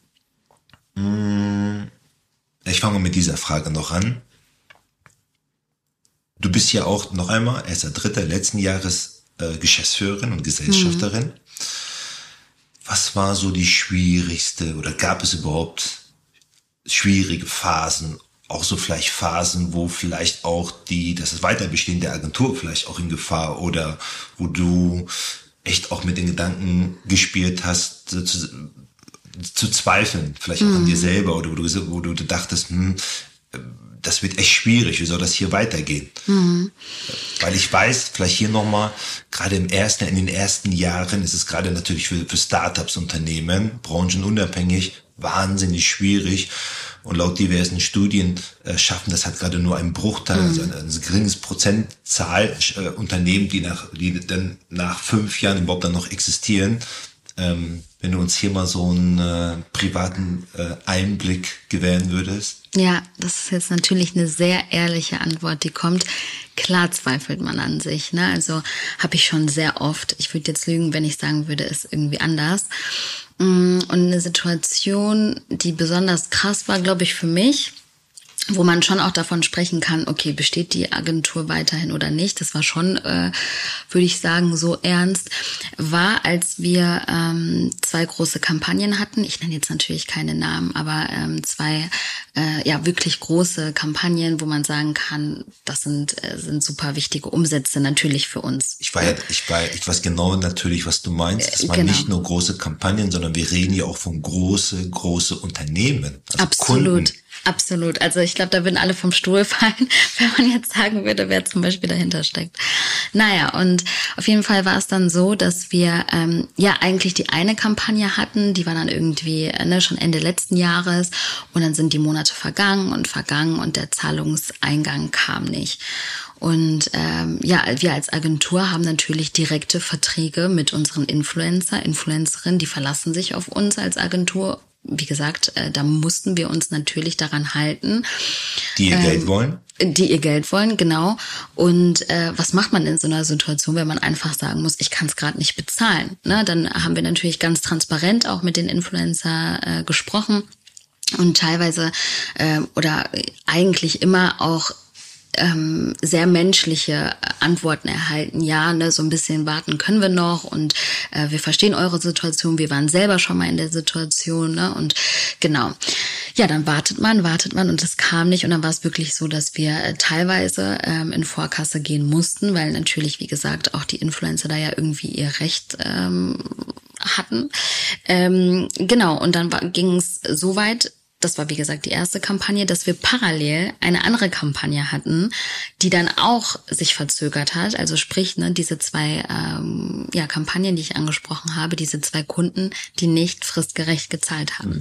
Ich fange mit dieser Frage noch an. Du bist ja auch noch einmal erst der dritte letzten Jahres äh, Geschäftsführerin und Gesellschafterin. Was war so die schwierigste oder gab es überhaupt schwierige Phasen? Auch so vielleicht Phasen, wo vielleicht auch die, das Weiterbestehen der Agentur vielleicht auch in Gefahr oder wo du echt auch mit den Gedanken gespielt hast, zu, zu zweifeln, vielleicht auch an dir selber oder wo du, wo du dachtest, hm, das wird echt schwierig, wie soll das hier weitergehen? Weil ich weiß, vielleicht hier nochmal, gerade im ersten, in den ersten Jahren ist es gerade natürlich für, für Startups, Unternehmen, branchenunabhängig, wahnsinnig schwierig. Und laut diversen Studien äh, schaffen das halt gerade nur einen Bruchteil, also ein, ein geringes Prozentzahl äh, Unternehmen, die nach, die dann nach fünf Jahren überhaupt dann noch existieren. Ähm, wenn du uns hier mal so einen äh, privaten äh, Einblick gewähren würdest. Ja, das ist jetzt natürlich eine sehr ehrliche Antwort, die kommt. Klar zweifelt man an sich. Ne? Also habe ich schon sehr oft. Ich würde jetzt lügen, wenn ich sagen würde, ist irgendwie anders. Mm, Und eine Situation, die besonders krass war, glaube ich, für mich, wo man schon auch davon sprechen kann, okay, besteht die Agentur weiterhin oder nicht, das war schon, äh, würde ich sagen, so ernst, war, als wir ähm, zwei große Kampagnen hatten. Ich nenne jetzt natürlich keine Namen, aber ähm, zwei äh, ja wirklich große Kampagnen, wo man sagen kann, das sind, äh, sind super wichtige Umsätze natürlich für uns. Ich war ja, ich war, ich weiß genau natürlich, was du meinst. Das waren genau. nicht nur große Kampagnen, sondern wir reden ja auch von große, große Unternehmen. Also Absolut. Kunden. Absolut. Also ich glaube, da würden alle vom Stuhl fallen, wenn man jetzt sagen würde, wer zum Beispiel dahinter steckt. Naja, und auf jeden Fall war es dann so, dass wir ähm, ja eigentlich die eine Kampagne hatten, die war dann irgendwie äh, ne, schon Ende letzten Jahres und dann sind die Monate vergangen und vergangen und der Zahlungseingang kam nicht. Und ähm, ja, wir als Agentur haben natürlich direkte Verträge mit unseren Influencer, Influencerinnen, die verlassen sich auf uns als Agentur. Wie gesagt, äh, da mussten wir uns natürlich daran halten, Die ihr Ähm, Geld wollen? die ihr Geld wollen, genau. Und äh, was macht man in so einer Situation, wenn man einfach sagen muss, ich kann es gerade nicht bezahlen? Ne? Dann haben wir natürlich ganz transparent auch mit den Influencer äh, gesprochen und teilweise äh, oder eigentlich immer auch ähm, sehr menschliche Antworten erhalten. Ja, ne, so ein bisschen warten können wir noch und äh, wir verstehen eure Situation. Wir waren selber schon mal in der Situation, ne? Und genau. Ja, dann wartet man, wartet man und es kam nicht und dann war es wirklich so, dass wir äh, teilweise ähm, in Vorkasse gehen mussten, weil natürlich, wie gesagt, auch die Influencer da ja irgendwie ihr Recht ähm, hatten. Ähm, genau, und dann ging es so weit, das war wie gesagt die erste Kampagne, dass wir parallel eine andere Kampagne hatten, die dann auch sich verzögert hat. Also sprich, ne, diese zwei ähm, ja, Kampagnen, die ich angesprochen habe, diese zwei Kunden, die nicht fristgerecht gezahlt haben.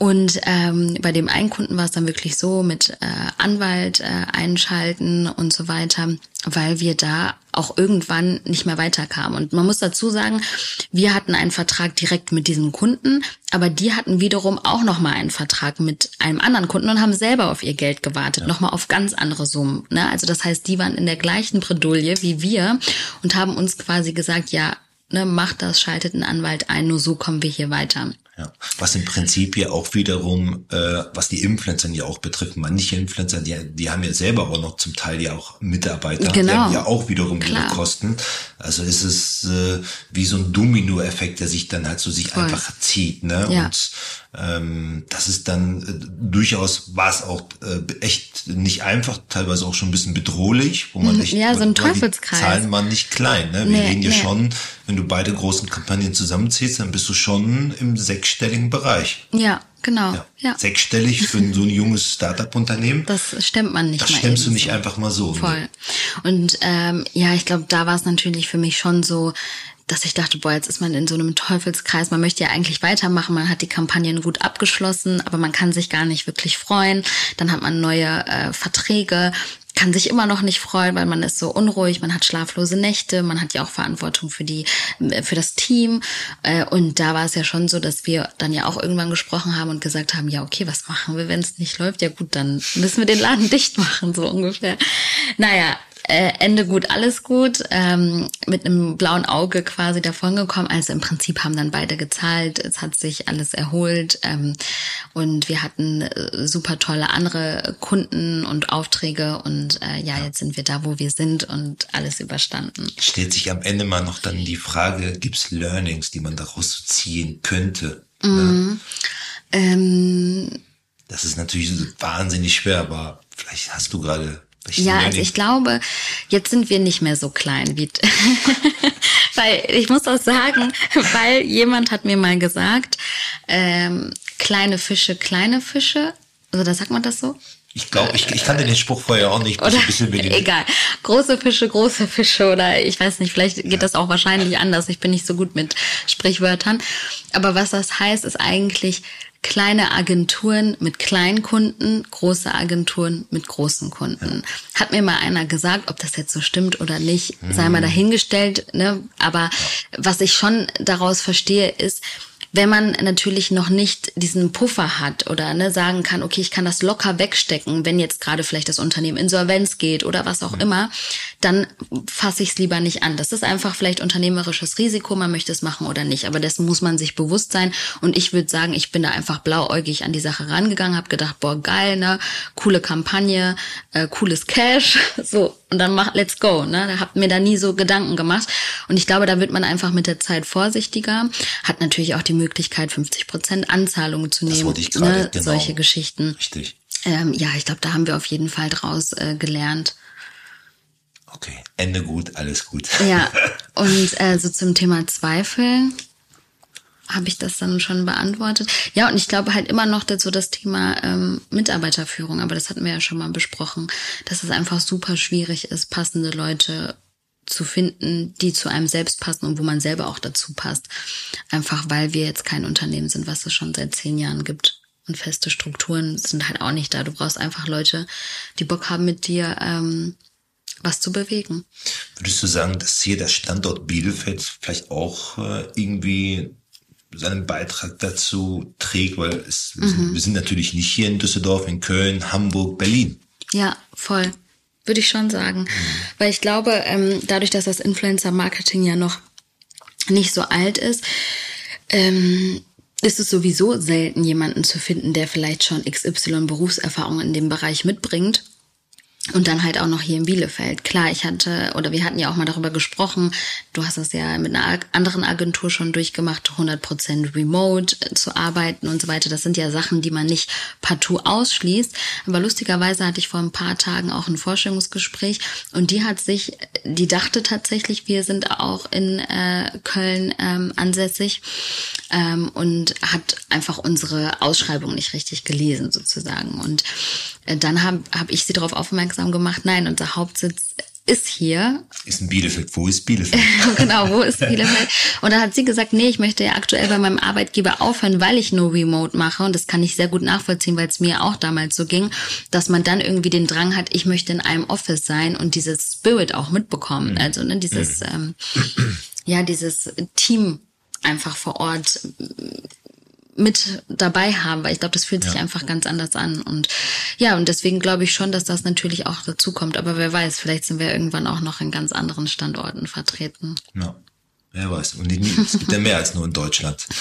Und ähm, bei dem einen Kunden war es dann wirklich so mit äh, Anwalt äh, einschalten und so weiter, weil wir da auch irgendwann nicht mehr weiterkamen. Und man muss dazu sagen, wir hatten einen Vertrag direkt mit diesem Kunden, aber die hatten wiederum auch nochmal einen Vertrag mit einem anderen Kunden und haben selber auf ihr Geld gewartet, ja. nochmal auf ganz andere Summen. Ne? Also das heißt, die waren in der gleichen Bredouille wie wir und haben uns quasi gesagt, ja, ne, macht das, schaltet einen Anwalt ein, nur so kommen wir hier weiter. Ja, was im Prinzip ja auch wiederum, äh, was die Influencer ja auch betrifft, manche Influencer, die, die haben ja selber auch noch zum Teil ja auch Mitarbeiter, genau. die haben ja auch wiederum Klar. ihre Kosten. Also ist es äh, wie so ein Domino-Effekt, der sich dann halt so sich Voll. einfach zieht, ne? Ja. Und ähm, das ist dann äh, durchaus war es auch äh, echt nicht einfach, teilweise auch schon ein bisschen bedrohlich, wo man echt, ja, so ein Teufelskreis. Die Zahlen waren nicht klein, ne? Wir nee, reden ja nee. schon, wenn du beide großen Kampagnen zusammenziehst, dann bist du schon im sechsstelligen Bereich. Ja, genau. Ja. ja. Sechsstellig für so ein junges Startup-Unternehmen. Das stemmt man nicht Das mal stemmst du nicht so. einfach mal so. Voll. Ne? Und ähm, ja, ich glaube, da war es natürlich für mich schon so, dass ich dachte, boah, jetzt ist man in so einem Teufelskreis. Man möchte ja eigentlich weitermachen. Man hat die Kampagnen gut abgeschlossen, aber man kann sich gar nicht wirklich freuen. Dann hat man neue äh, Verträge kann sich immer noch nicht freuen, weil man ist so unruhig, man hat schlaflose Nächte, man hat ja auch Verantwortung für die, äh, für das Team. Äh, und da war es ja schon so, dass wir dann ja auch irgendwann gesprochen haben und gesagt haben, ja, okay, was machen wir, wenn es nicht läuft? Ja gut, dann müssen wir den Laden dicht machen, so ungefähr. Naja, äh, Ende gut, alles gut, ähm, mit einem blauen Auge quasi davongekommen. Also im Prinzip haben dann beide gezahlt, es hat sich alles erholt ähm, und wir hatten äh, super tolle andere Kunden und Aufträge und äh, ja, jetzt sind wir da, wo wir sind und alles überstanden. Stellt sich am Ende mal noch dann die Frage, gibt's Learnings, die man daraus ziehen könnte? Mhm. Ja? Ähm, das ist natürlich wahnsinnig schwer, aber vielleicht hast du gerade ja, also ich glaube, jetzt sind wir nicht mehr so klein wie. weil ich muss auch sagen, weil jemand hat mir mal gesagt, ähm, kleine Fische, kleine Fische. Also da sagt man das so? Ich glaube, ich, ich kannte den Spruch vorher auch nicht. Oder, ein bisschen egal. Große Fische, große Fische oder ich weiß nicht, vielleicht geht ja. das auch wahrscheinlich anders. Ich bin nicht so gut mit Sprichwörtern. Aber was das heißt, ist eigentlich kleine Agenturen mit kleinen Kunden, große Agenturen mit großen Kunden. Ja. Hat mir mal einer gesagt, ob das jetzt so stimmt oder nicht, mhm. sei mal dahingestellt. Ne? Aber was ich schon daraus verstehe, ist, wenn man natürlich noch nicht diesen Puffer hat oder ne, sagen kann, okay, ich kann das locker wegstecken, wenn jetzt gerade vielleicht das Unternehmen Insolvenz geht oder was auch mhm. immer, dann fasse ich es lieber nicht an. Das ist einfach vielleicht unternehmerisches Risiko, man möchte es machen oder nicht. Aber dessen muss man sich bewusst sein. Und ich würde sagen, ich bin da einfach blauäugig an die Sache rangegangen, habe gedacht, boah, geil, ne, coole Kampagne, äh, cooles Cash, so und dann mach, let's go. Ne? Da hab mir da nie so Gedanken gemacht. Und ich glaube, da wird man einfach mit der Zeit vorsichtiger. Hat natürlich auch die Möglichkeit, 50 Prozent Anzahlungen zu nehmen. Das ich grade, ne? genau. Solche Geschichten. Richtig. Ähm, ja, ich glaube, da haben wir auf jeden Fall draus äh, gelernt. Okay, Ende gut, alles gut. Ja, und äh, so zum Thema Zweifel habe ich das dann schon beantwortet. Ja, und ich glaube halt immer noch dazu das Thema ähm, Mitarbeiterführung, aber das hatten wir ja schon mal besprochen, dass es einfach super schwierig ist, passende Leute zu finden, die zu einem selbst passen und wo man selber auch dazu passt. Einfach weil wir jetzt kein Unternehmen sind, was es schon seit zehn Jahren gibt. Und feste Strukturen sind halt auch nicht da. Du brauchst einfach Leute, die Bock haben mit dir ähm, was zu bewegen. Würdest du sagen, dass hier der Standort Bielefeld vielleicht auch äh, irgendwie seinen Beitrag dazu trägt, weil es, mhm. wir, sind, wir sind natürlich nicht hier in Düsseldorf, in Köln, Hamburg, Berlin. Ja, voll. Würde ich schon sagen. Mhm. Weil ich glaube, ähm, dadurch, dass das Influencer-Marketing ja noch nicht so alt ist, ähm, ist es sowieso selten, jemanden zu finden, der vielleicht schon XY Berufserfahrung in dem Bereich mitbringt und dann halt auch noch hier in Bielefeld. Klar, ich hatte, oder wir hatten ja auch mal darüber gesprochen, du hast das ja mit einer anderen Agentur schon durchgemacht, 100% remote zu arbeiten und so weiter. Das sind ja Sachen, die man nicht partout ausschließt. Aber lustigerweise hatte ich vor ein paar Tagen auch ein Vorstellungsgespräch und die hat sich, die dachte tatsächlich, wir sind auch in äh, Köln ähm, ansässig ähm, und hat einfach unsere Ausschreibung nicht richtig gelesen sozusagen. Und äh, dann habe hab ich sie darauf aufmerksam gemacht, nein, unser Hauptsitz ist hier. Ist in Bielefeld. Wo ist Bielefeld? genau, wo ist Bielefeld? Und dann hat sie gesagt, nee, ich möchte ja aktuell bei meinem Arbeitgeber aufhören, weil ich nur Remote mache. Und das kann ich sehr gut nachvollziehen, weil es mir auch damals so ging, dass man dann irgendwie den Drang hat, ich möchte in einem Office sein und dieses Spirit auch mitbekommen. Mhm. Also ne, dieses, mhm. ähm, ja, dieses Team einfach vor Ort mit dabei haben, weil ich glaube, das fühlt sich ja. einfach ganz anders an. Und ja, und deswegen glaube ich schon, dass das natürlich auch dazu kommt. Aber wer weiß, vielleicht sind wir irgendwann auch noch in ganz anderen Standorten vertreten. Ja. Wer weiß. Und es gibt ja mehr als nur in Deutschland.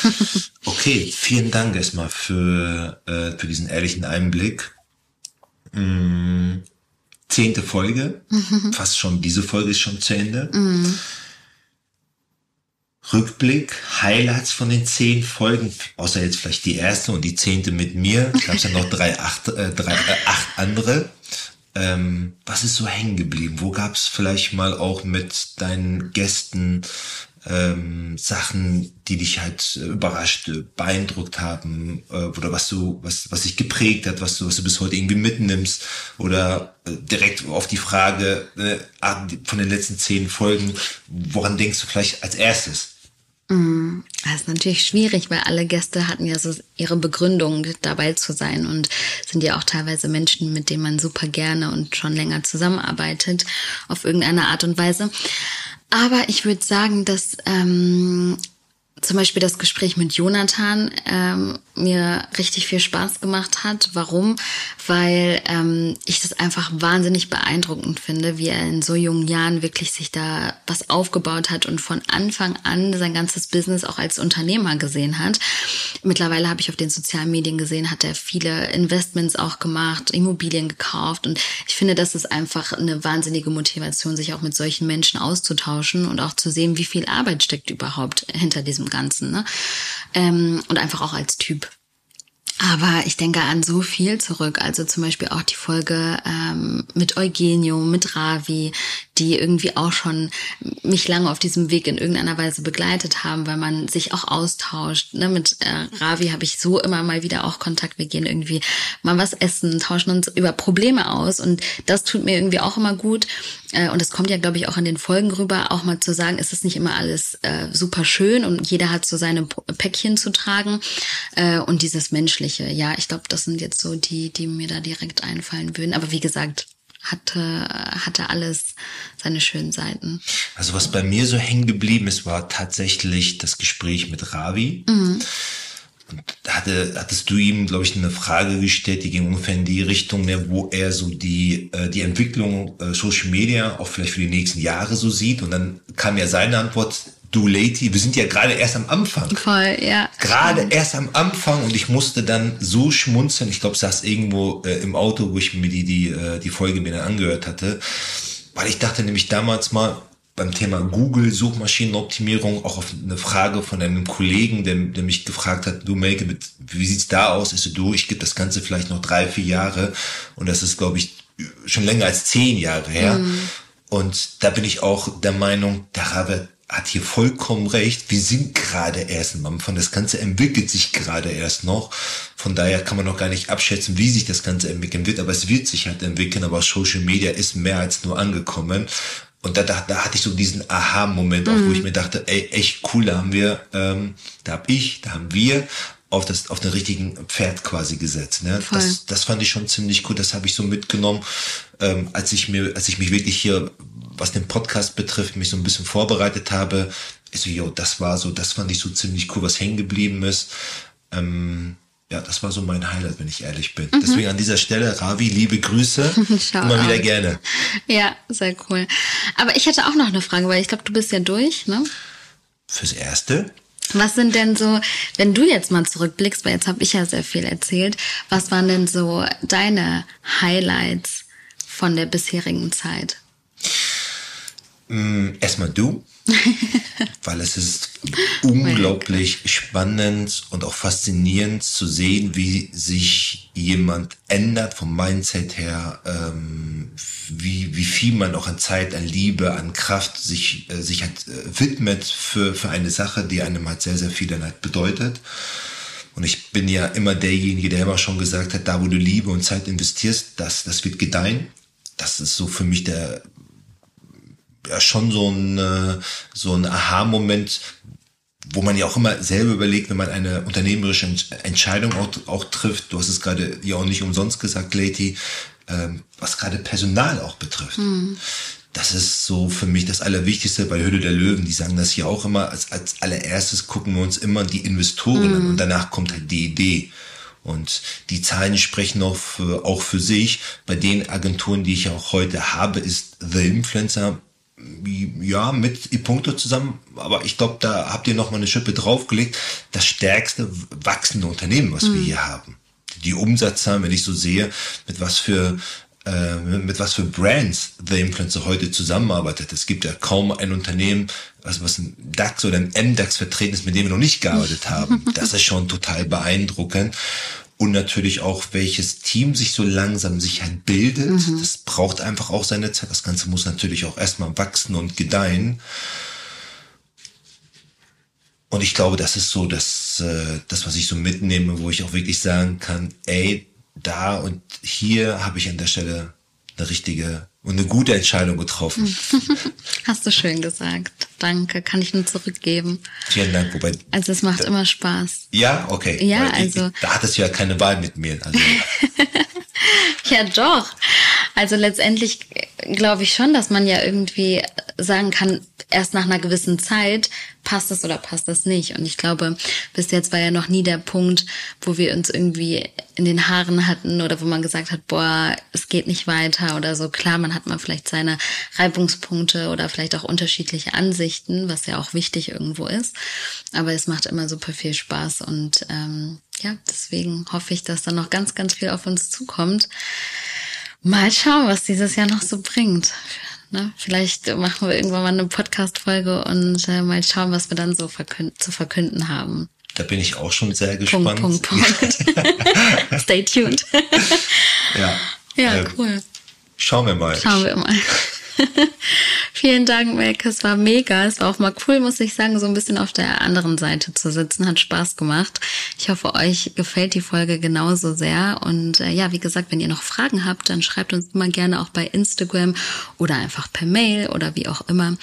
Okay, vielen Dank erstmal für, äh, für diesen ehrlichen Einblick. Mm, zehnte Folge. Fast schon, diese Folge ist schon zu Ende. Mhm. Rückblick, Highlights von den zehn Folgen, außer jetzt vielleicht die erste und die zehnte mit mir, gab es ja noch drei, acht, äh, drei, äh, acht andere. Ähm, was ist so hängen geblieben? Wo gab es vielleicht mal auch mit deinen Gästen ähm, Sachen, die dich halt äh, überrascht, beeindruckt haben, äh, oder was du, was, was dich geprägt hat, was du, was du bis heute irgendwie mitnimmst, oder äh, direkt auf die Frage äh, von den letzten zehn Folgen, woran denkst du vielleicht als erstes? Mm, das ist natürlich schwierig, weil alle Gäste hatten ja so ihre Begründung, dabei zu sein und sind ja auch teilweise Menschen, mit denen man super gerne und schon länger zusammenarbeitet, auf irgendeine Art und Weise. Aber ich würde sagen, dass ähm, zum Beispiel das Gespräch mit Jonathan ähm, mir richtig viel Spaß gemacht hat. Warum? Weil ähm, ich das einfach wahnsinnig beeindruckend finde, wie er in so jungen Jahren wirklich sich da was aufgebaut hat und von Anfang an sein ganzes Business auch als Unternehmer gesehen hat. Mittlerweile habe ich auf den sozialen Medien gesehen, hat er viele Investments auch gemacht, Immobilien gekauft und ich finde, das ist einfach eine wahnsinnige Motivation, sich auch mit solchen Menschen auszutauschen und auch zu sehen, wie viel Arbeit steckt überhaupt hinter diesem Ganzen. Ne? Ähm, und einfach auch als Typ. Aber ich denke an so viel zurück. Also zum Beispiel auch die Folge ähm, mit Eugenio, mit Ravi, die irgendwie auch schon mich lange auf diesem Weg in irgendeiner Weise begleitet haben, weil man sich auch austauscht. Ne? Mit äh, Ravi habe ich so immer mal wieder auch Kontakt. Wir gehen irgendwie mal was essen, tauschen uns über Probleme aus und das tut mir irgendwie auch immer gut. Äh, und es kommt ja, glaube ich, auch in den Folgen rüber, auch mal zu sagen, es ist nicht immer alles äh, super schön und jeder hat so seine Päckchen zu tragen. Äh, und dieses Menschliche, ja, ich glaube, das sind jetzt so die, die mir da direkt einfallen würden. Aber wie gesagt, hatte, hatte alles seine schönen Seiten. Also was bei mir so hängen geblieben ist, war tatsächlich das Gespräch mit Ravi. Mhm. Und hatte, hattest du ihm, glaube ich, eine Frage gestellt, die ging ungefähr in die Richtung, ne, wo er so die, äh, die Entwicklung äh, Social Media auch vielleicht für die nächsten Jahre so sieht. Und dann kam ja seine Antwort, du Lady, wir sind ja gerade erst am Anfang. Voll, ja. Gerade erst am Anfang und ich musste dann so schmunzeln. Ich glaube, es saß irgendwo äh, im Auto, wo ich mir die, die, äh, die Folge mir dann angehört hatte. Weil ich dachte nämlich damals mal, beim Thema Google Suchmaschinenoptimierung auch auf eine Frage von einem Kollegen, der, der mich gefragt hat, du Melke, wie sieht's da aus? Ist du, ich gebe das Ganze vielleicht noch drei, vier Jahre und das ist, glaube ich, schon länger als zehn Jahre her. Mhm. Und da bin ich auch der Meinung, der Rabe hat hier vollkommen recht. Wir sind gerade erst am Anfang. Das Ganze entwickelt sich gerade erst noch. Von daher kann man noch gar nicht abschätzen, wie sich das Ganze entwickeln wird. Aber es wird sich halt entwickeln. Aber Social Media ist mehr als nur angekommen. Und da, da, da hatte ich so diesen Aha-Moment auch, wo ich mhm. mir dachte, ey, echt cool, da haben wir, ähm, da hab ich, da haben wir auf das auf den richtigen Pferd quasi gesetzt. Ne? Das, das fand ich schon ziemlich cool. Das habe ich so mitgenommen, ähm, als ich mir, als ich mich wirklich hier, was den Podcast betrifft, mich so ein bisschen vorbereitet habe. Ich so, yo, das war so, das fand ich so ziemlich cool, was hängen geblieben ist. Ähm, ja, das war so mein Highlight, wenn ich ehrlich bin. Mhm. Deswegen an dieser Stelle, Ravi, liebe Grüße. Immer wieder gerne. Ja, sehr cool. Aber ich hätte auch noch eine Frage, weil ich glaube, du bist ja durch, ne? Fürs Erste. Was sind denn so, wenn du jetzt mal zurückblickst, weil jetzt habe ich ja sehr viel erzählt, was waren denn so deine Highlights von der bisherigen Zeit? Mm, erstmal du. weil es ist unglaublich spannend und auch faszinierend zu sehen, wie sich jemand ändert vom Mindset her, ähm, wie, wie viel man auch an Zeit, an Liebe, an Kraft sich, äh, sich halt äh, widmet für, für eine Sache, die einem halt sehr, sehr viel dann halt bedeutet. Und ich bin ja immer derjenige, der immer schon gesagt hat, da wo du Liebe und Zeit investierst, das, das wird gedeihen. Das ist so für mich der ja schon so ein, äh, so ein Aha-Moment, wo man ja auch immer selber überlegt, wenn man eine unternehmerische Entscheidung auch, auch trifft. Du hast es gerade ja auch nicht umsonst gesagt, Lady, ähm, was gerade Personal auch betrifft. Mhm. Das ist so für mich das Allerwichtigste bei Höhle der Löwen. Die sagen das hier auch immer. Als, als allererstes gucken wir uns immer die Investoren mhm. an und danach kommt halt die Idee. Und die Zahlen sprechen auch für, auch für sich. Bei den Agenturen, die ich auch heute habe, ist The Influencer ja, mit Ipunkto zusammen, aber ich glaube, da habt ihr noch mal eine Schippe draufgelegt. Das stärkste wachsende Unternehmen, was mhm. wir hier haben. Die Umsatzzahlen, wenn ich so sehe, mit was für äh, mit was für Brands The Influencer heute zusammenarbeitet. Es gibt ja kaum ein Unternehmen, was, was ein DAX oder ein MDAX vertreten ist, mit dem wir noch nicht gearbeitet haben. Das ist schon total beeindruckend und natürlich auch, welches Team sich so langsam sich halt bildet. Mhm. Das braucht einfach auch seine Zeit. Das Ganze muss natürlich auch erstmal wachsen und gedeihen. Und ich glaube, das ist so das, äh, das, was ich so mitnehme, wo ich auch wirklich sagen kann, ey, da und hier habe ich an der Stelle eine richtige und eine gute Entscheidung getroffen. Hast du schön gesagt. danke, kann ich nur zurückgeben. Vielen Dank, wobei. Also es macht immer Spaß. Ja, okay. Ja, Weil also- Ich, da hattest du ja keine Wahl mit mir. Also, Ja, doch. Also letztendlich glaube ich schon, dass man ja irgendwie sagen kann, erst nach einer gewissen Zeit passt das oder passt das nicht. Und ich glaube, bis jetzt war ja noch nie der Punkt, wo wir uns irgendwie in den Haaren hatten oder wo man gesagt hat, boah, es geht nicht weiter oder so. Klar, man hat mal vielleicht seine Reibungspunkte oder vielleicht auch unterschiedliche Ansichten, was ja auch wichtig irgendwo ist. Aber es macht immer super viel Spaß und ähm, ja, deswegen hoffe ich, dass da noch ganz, ganz viel auf uns zukommt. Mal schauen, was dieses Jahr noch so bringt. Ne? Vielleicht machen wir irgendwann mal eine Podcast-Folge und äh, mal schauen, was wir dann so verkünd zu verkünden haben. da bin ich auch schon sehr Punkt, gespannt. Punkt, Punkt. Stay tuned. Ja. ja, Ähm, cool. Schauen wir mal. Schauen wir mal. Vielen Dank, Mac. Es war mega. Es war auch mal cool, muss ich sagen, so ein bisschen auf der anderen Seite zu sitzen. Hat Spaß gemacht. Ich hoffe, euch gefällt die Folge genauso sehr. Und äh, ja, wie gesagt, wenn ihr noch Fragen habt, dann schreibt uns immer gerne auch bei Instagram oder einfach per Mail oder wie auch immer.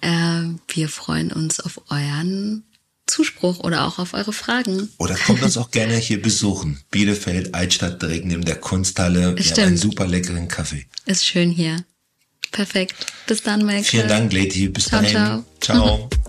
Äh, wir freuen uns auf euren Zuspruch oder auch auf eure Fragen. Oder kommt uns auch gerne hier besuchen. Bielefeld, Altstadt, direkt neben der Kunsthalle. Wir Stimmt. haben einen super leckeren Kaffee. Ist schön hier. Perfekt. Bis dann, Mac. Vielen Dank, Lady. Bis Ciao, dahin. ciao. ciao.